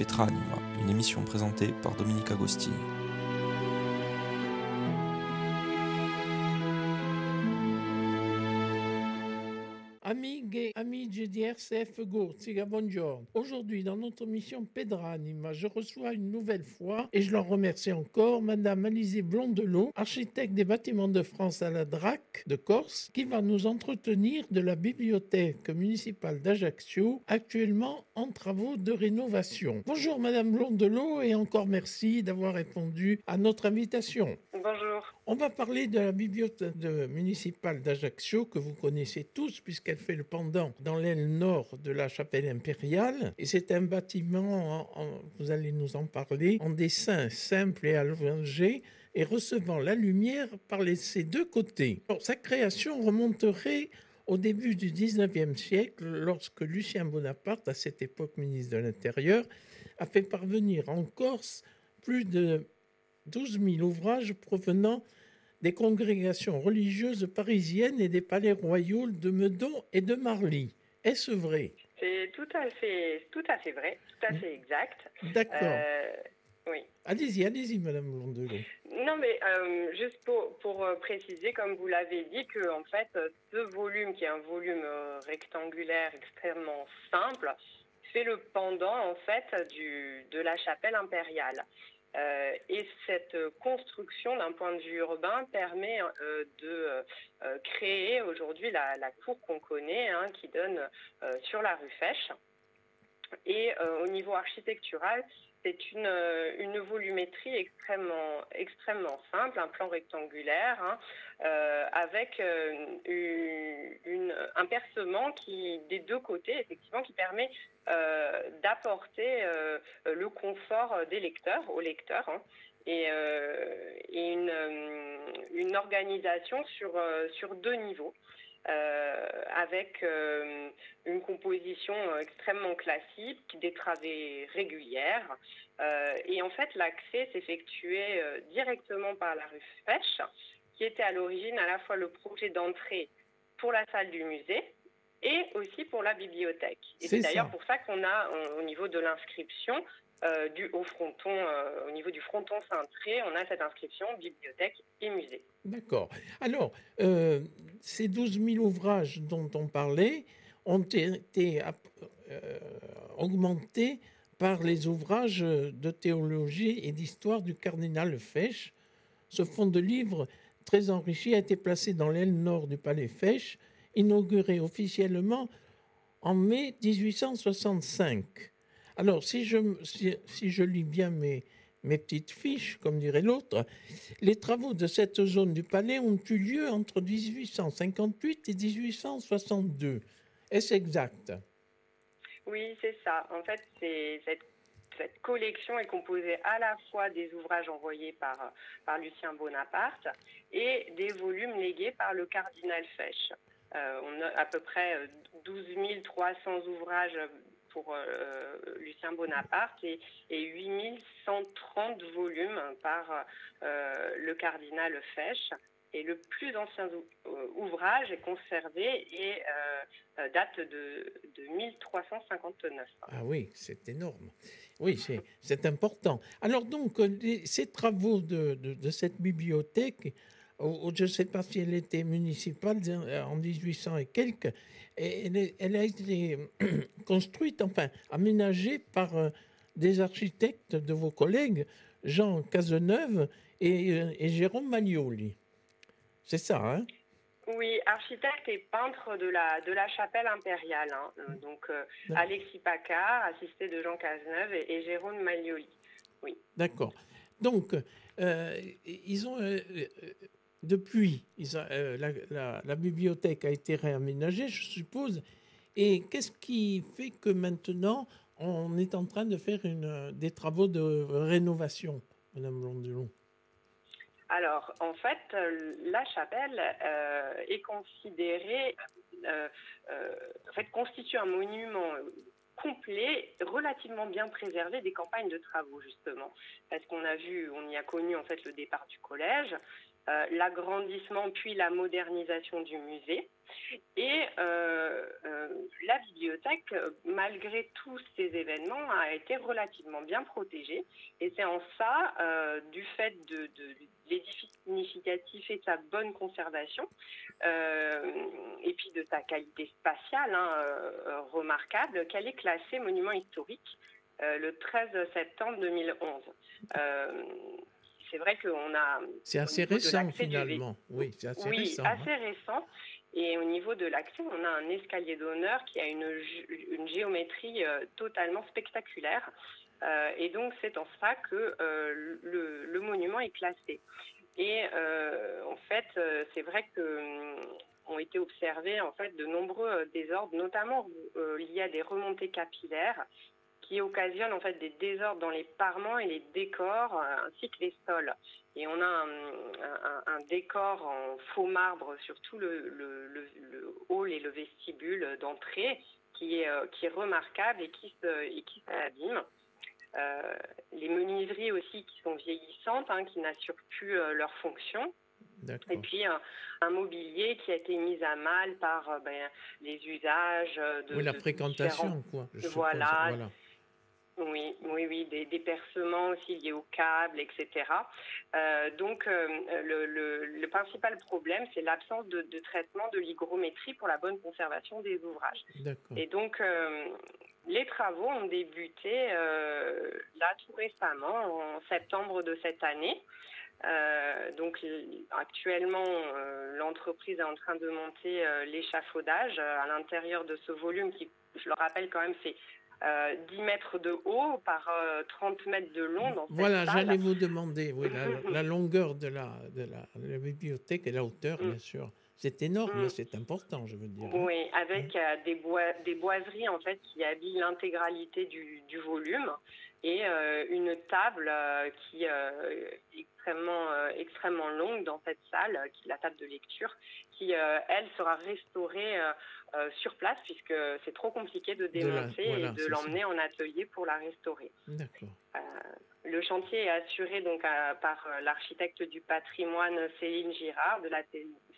Petra Anima, une émission présentée par Dominique Agostini. RCF Gorziga, bonjour. Aujourd'hui, dans notre mission Pedranima, je reçois une nouvelle fois, et je l'en remercie encore, Madame Alizée Blondelot, architecte des bâtiments de France à la DRAC de Corse, qui va nous entretenir de la bibliothèque municipale d'Ajaccio, actuellement en travaux de rénovation. Bonjour Madame Blondelot, et encore merci d'avoir répondu à notre invitation. Bonjour. On va parler de la bibliothèque municipale d'Ajaccio que vous connaissez tous puisqu'elle fait le pendant dans l'aile nord de la chapelle impériale. Et c'est un bâtiment, en- en- vous allez nous en parler, en dessin simple et allongé et recevant la lumière par les, ses deux côtés. Sa création remonterait au début du 19e siècle lorsque Lucien Bonaparte, à cette époque ministre de l'Intérieur, a fait parvenir en Corse plus de 12 000 ouvrages provenant des congrégations religieuses parisiennes et des palais royaux de Meudon et de Marly. Est-ce vrai? C'est tout à fait, tout à fait vrai, tout à fait exact. D'accord. Euh, oui. Allez-y, allez-y, Madame Blondelot. Non, mais euh, juste pour, pour euh, préciser, comme vous l'avez dit, que en fait, ce volume, qui est un volume rectangulaire extrêmement simple, fait le pendant en fait du, de la chapelle impériale. Euh, et cette construction, d'un point de vue urbain, permet euh, de euh, créer aujourd'hui la, la cour qu'on connaît, hein, qui donne sur la rue Fèche. Et au niveau architectural, c'est une, euh, une volumétrie extrêmement, extrêmement simple, un plan rectangulaire, hein, euh, avec euh, un percement qui, des deux côtés, effectivement, qui permet d'apporter le confort des lecteurs, aux lecteurs, hein, et, une, une organisation sur, sur deux niveaux. Euh, avec euh, une composition euh, extrêmement classique, des travées régulières. Et en fait, l'accès s'effectuait directement par la rue Fèche, qui était à l'origine à la fois le projet d'entrée pour la salle du musée et aussi pour la bibliothèque. Et C'est d'ailleurs pour ça qu'on a, au niveau de l'inscription, euh, euh, au niveau du fronton cintré, on a cette inscription bibliothèque et musée. D'accord. Alors, euh, ces 12 000 ouvrages dont on parlait ont été augmentés par les ouvrages de théologie et d'histoire du cardinal Fesch. Ce fonds de livres très enrichi a été placé dans l'aile nord du palais Fesch, inauguré officiellement en mai 1865. Alors, si je, lis bien mes, mes petites fiches, comme dirait l'autre, les travaux de cette zone du palais ont eu lieu entre 1858 et 1862. Est-ce exact? Oui, c'est ça. En fait, cette, cette collection est composée à la fois des ouvrages envoyés par, par Lucien Bonaparte et des volumes légués par le cardinal Fesch. Euh, on a à peu près euh, 12 300 ouvrages pour euh, Lucien Bonaparte et, et 8130 volumes par euh, le cardinal Fesch. Et le plus ancien ou- euh, ouvrage est conservé et euh, euh, date de, de 1359. Ah oui, c'est énorme. Oui, c'est- important. Alors donc, euh, ces travaux de, cette bibliothèque, je ne sais pas si elle était municipale euh, en 1800 et quelques, et elle, est- elle a été construite, enfin aménagée par euh, des architectes de vos collègues, Jean Cazeneuve et, euh, et Jérôme Maglioli. C'est ça, hein? Oui, architecte et peintre de la, de la chapelle impériale. hein. Euh, Donc euh. Alexis Paccard, assisté de Jean Cazeneuve et, et Jérôme Maglioli. D'accord. Donc, euh, ils ont euh, depuis, euh, la, bibliothèque a été réaménagée, je suppose. Et qu'est-ce qui fait que maintenant on est en train de faire des travaux de rénovation, Madame Blondelon Alors, en fait, la chapelle euh, est considérée, euh, en fait, constitue un monument complet, relativement bien préservé des campagnes de travaux, justement. Parce qu'on a vu, on y a connu, en fait, le départ du collège. l'agrandissement puis la modernisation du musée. Et euh, euh, la bibliothèque, malgré tous ces événements, a été relativement bien protégée. Et c'est en ça, euh, du fait de, significatif et de sa bonne conservation, et puis de sa qualité spatiale hein, remarquable, qu'elle est classée monument historique le 13 septembre 2011 c'est vrai qu'on a. C'est assez récent finalement. Oui, c'est assez oui, récent. assez récent. Et au niveau de l'accès, on a un escalier d'honneur qui a une, une géométrie euh, totalement spectaculaire. Euh, et donc, c'est en ça que euh, le, monument est classé. Et en fait, c'est vrai que ont été observés en fait de nombreux désordres, notamment liés à des remontées capillaires qui occasionnent en fait des désordres dans les parements et les décors ainsi que les sols. Et on a un, décor en faux marbre sur tout le, hall et le vestibule d'entrée euh, qui est remarquable et qui s'abîme. Euh, les menuiseries aussi qui sont vieillissantes, hein, qui n'assurent plus euh, leur fonction. Et puis un, mobilier qui a été mis à mal par ben, les usages de, oui, la fréquentation, quoi. voilà, oui, oui, oui, des, des, percements aussi liés au câble, etc. Euh, donc, euh, le, principal problème, c'est l'absence de, traitement de l'hygrométrie pour la bonne conservation des ouvrages. Et donc, euh, les travaux ont débuté là tout récemment, en septembre de cette année. donc actuellement, l'entreprise est en train de monter l'échafaudage à l'intérieur de ce volume qui, je le rappelle quand même, c'est 10 euh, mètres de haut par 30 euh, mètres de long. Dans voilà, j'allais vous demander oui, la, longueur de la, de la, bibliothèque et la hauteur, bien mm. sûr. C'est énorme, mm. c'est important, je veux dire. Oui, avec euh, des, bois, des boiseries en fait qui habillent l'intégralité du, du, volume et une table qui est extrêmement, extrêmement longue dans cette salle, qui est la table de lecture, qui elle sera restaurée euh, sur place puisque c'est trop compliqué de démonter et de l'emmener en atelier pour la restaurer. Euh, le chantier est assuré donc par euh, l'architecte du patrimoine Céline Girard de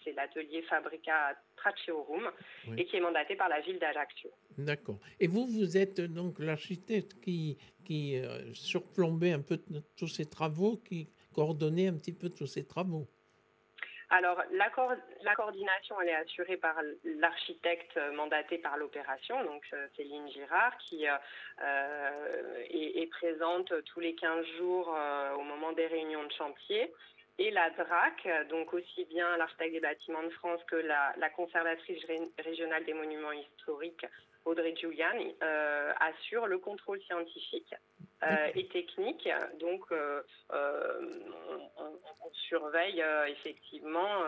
c'est l'atelier Fabrica Traceorum et qui est mandaté par la ville d'Ajaccio. D'accord. Et vous, vous êtes donc l'architecte qui, qui surplombait un peu tous ces travaux, qui coordonnait un petit peu tous ces travaux alors, la, la, coordination, elle est assurée par l'architecte mandaté par l'opération, donc euh, Céline Girard, qui euh, euh, est, présente tous les 15 jours au moment des réunions de chantier. Et la DRAC, donc aussi bien l'architecte des bâtiments de France que la, la conservatrice régionale des monuments historiques, Audrey Giuliani, assure le contrôle scientifique euh, et technique. Donc, euh, euh, on, surveille effectivement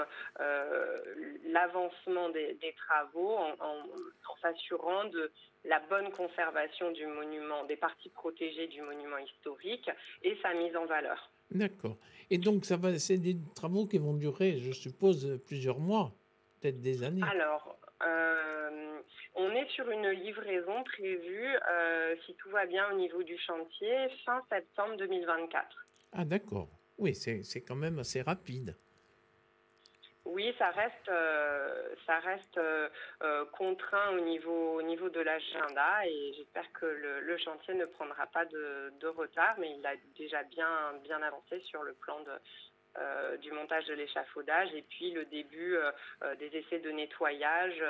l'avancement des, travaux en, s'assurant de la bonne conservation du monument, des parties protégées du monument historique et sa mise en valeur. D'accord. Et donc, ça va, c'est des travaux qui vont durer, je suppose, plusieurs mois, peut-être des années. Alors, on est sur une livraison prévue, euh, si tout va bien au niveau du chantier, fin septembre 2024. Ah d'accord. Oui, c'est quand même assez rapide. Oui, ça reste, euh, ça reste euh, contraint au niveau, au niveau de l'agenda et j'espère que le, chantier ne prendra pas de, retard, mais il a déjà bien, bien avancé sur le plan euh, du montage de l'échafaudage et puis le début euh, euh, des essais de nettoyage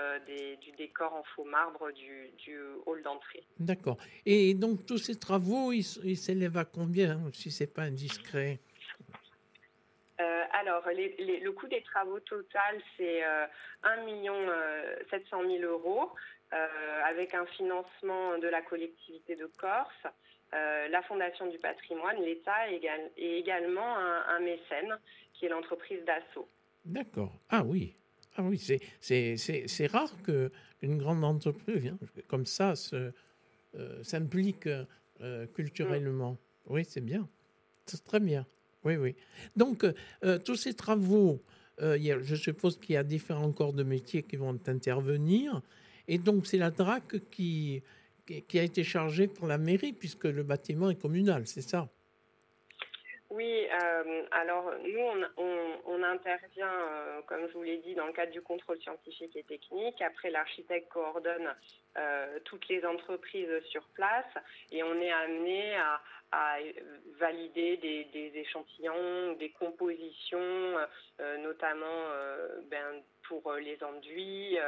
du décor en faux marbre du, hall d'entrée. D'accord. Et donc tous ces travaux, ils s'élèvent à combien, si c'est pas indiscret? Alors, le coût des travaux total, c'est 1 million 700 000 euros, avec un financement de la collectivité de Corse, euh, la Fondation du patrimoine, l'État et, également un, mécène qui est l'entreprise d'assaut. D'accord. Ah oui. Ah oui, c'est rare qu'une grande entreprise hein, comme ça euh, s'implique euh, culturellement. Oui, c'est bien. C'est très bien. Oui, oui. Donc, tous ces travaux, je suppose qu'il y a différents corps de métiers qui vont intervenir. Et donc, c'est la DRAC qui, a été chargé pour la mairie, puisque le bâtiment est communal, c'est ça? Oui, euh, alors nous, on, intervient, euh, comme je vous l'ai dit, dans le cadre du contrôle scientifique et technique. Après, l'architecte coordonne euh, toutes les entreprises sur place et on est amené à, valider des, échantillons, des compositions, notamment ben, pour les enduits,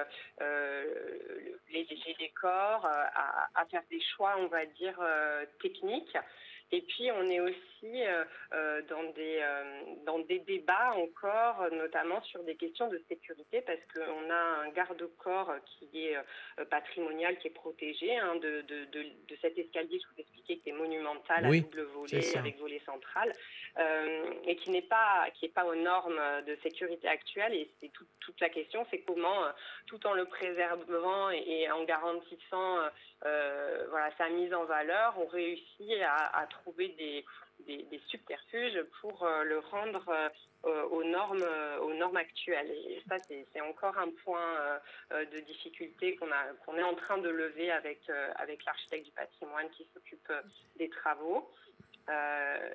les, décors, à, à, faire des choix, on va dire, techniques. Et puis, on est aussi euh, euh, dans, des, euh, dans des débats encore, notamment sur des questions de sécurité, parce qu'on a un garde-corps qui est patrimonial, qui est protégé hein, de, de, de, cet escalier, je vous expliquais, qui est monumental, à double volet, avec volet central, et qui n'est pas, qui est pas aux normes de sécurité actuelles. Et c'est toute la question, c'est comment, tout en le préservant et, en garantissant voilà, sa mise en valeur, on réussit à, trouver des, subterfuges pour euh, le rendre euh, aux normes, euh, aux normes actuelles. Et ça, c'est encore un point de difficulté qu'on qu'on est en train de lever avec, avec l'architecte du patrimoine qui s'occupe des travaux.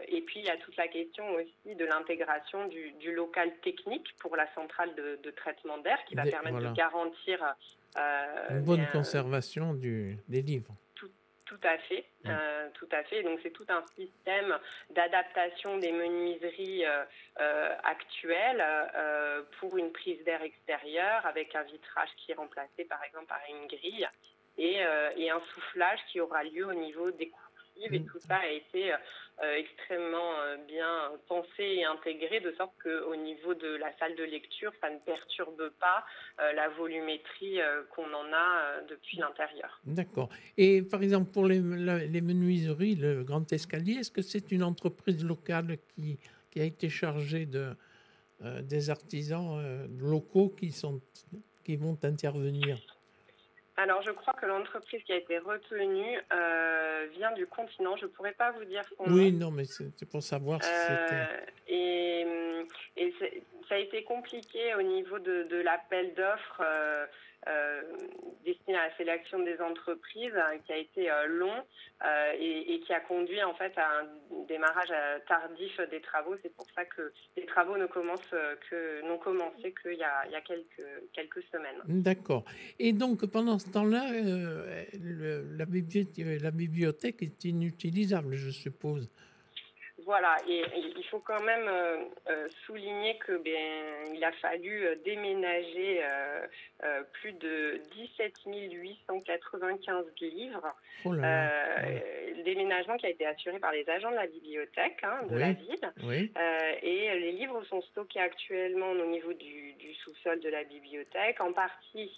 Et puis, il y a toute la question aussi de l'intégration du, du, local technique pour la centrale de, traitement d'air qui va permettre de garantir une bonne conservation du, des livres. Tout à fait, euh, tout à fait. Donc c'est tout un système d'adaptation des menuiseries euh, euh, actuelles pour une prise d'air extérieure avec un vitrage qui est remplacé par exemple par une grille et, et un soufflage qui aura lieu au niveau des et mm. tout ça a été euh, extrêmement euh, bien pensé et intégré de sorte qu'au niveau de la salle de lecture, ça ne perturbe pas euh, la volumétrie qu'on en a depuis l'intérieur. D'accord. Et par exemple, pour les, les menuiseries, le Grand Escalier, est-ce que c'est une entreprise locale qui, qui a été chargée de, des artisans locaux qui, sont, qui vont intervenir? Alors, je crois que l'entreprise qui a été retenue euh, vient du continent. Je ne pourrais pas vous dire son nom. Oui, non, mais c'est pour savoir si c'était. Euh, et, et ça a été compliqué au niveau de, l'appel d'offres. Euh, euh, destiné à la sélection des entreprises hein, qui a été euh, long et, qui a conduit en fait à un démarrage tardif des travaux. C'est pour ça que les travaux ne commencent n'ont commencé qu'il y a, quelques, semaines. D'accord. Et donc pendant ce temps-là, la bibliothèque est inutilisable, je suppose? Voilà, et, il faut quand même euh, euh, souligner que ben il a fallu euh, déménager plus de 17 895 livres. Oh déménagement qui a été assuré par les agents de la bibliothèque hein, de la ville. et les livres sont stockés actuellement au niveau du sous-sol de la bibliothèque, en partie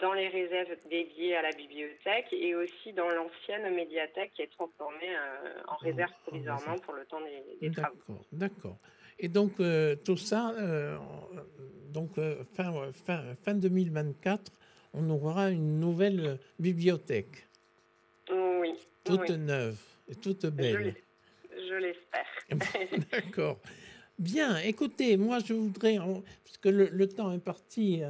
dans les réserves dédiées à la bibliothèque et aussi dans l'ancienne médiathèque qui est transformée euh, en réserve provisoirement pour le temps des, travaux. D'accord. Et donc euh, tout ça, euh, donc fin, fin, fin 2024, on aura une nouvelle bibliothèque. Oui. Toute neuve et toute belle. Je l'espère. d'accord. Bien, écoutez, moi je voudrais, puisque le, le temps est parti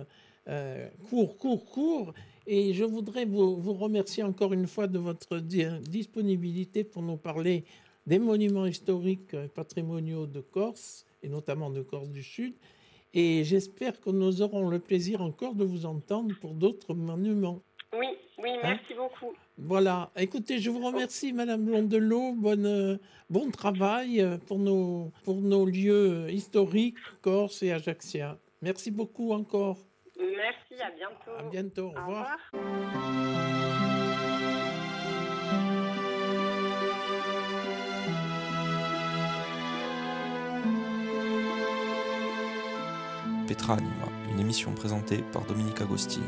euh, court, court, court. Et je voudrais vous, vous, remercier encore une fois de votre disponibilité pour nous parler des monuments historiques patrimoniaux de Corse, et notamment de Corse du Sud. Et j'espère que nous aurons le plaisir encore de vous entendre pour d'autres monuments. Oui, oui, hein merci beaucoup. Voilà. Écoutez, je vous remercie, Madame Blondelot. Bonne, bon travail pour nos, pour nos lieux historiques, Corse et Ajaccia. Merci beaucoup encore. Merci, à bientôt. À bientôt, au, revoir. Petra Anima, une émission présentée par Dominique Agostini.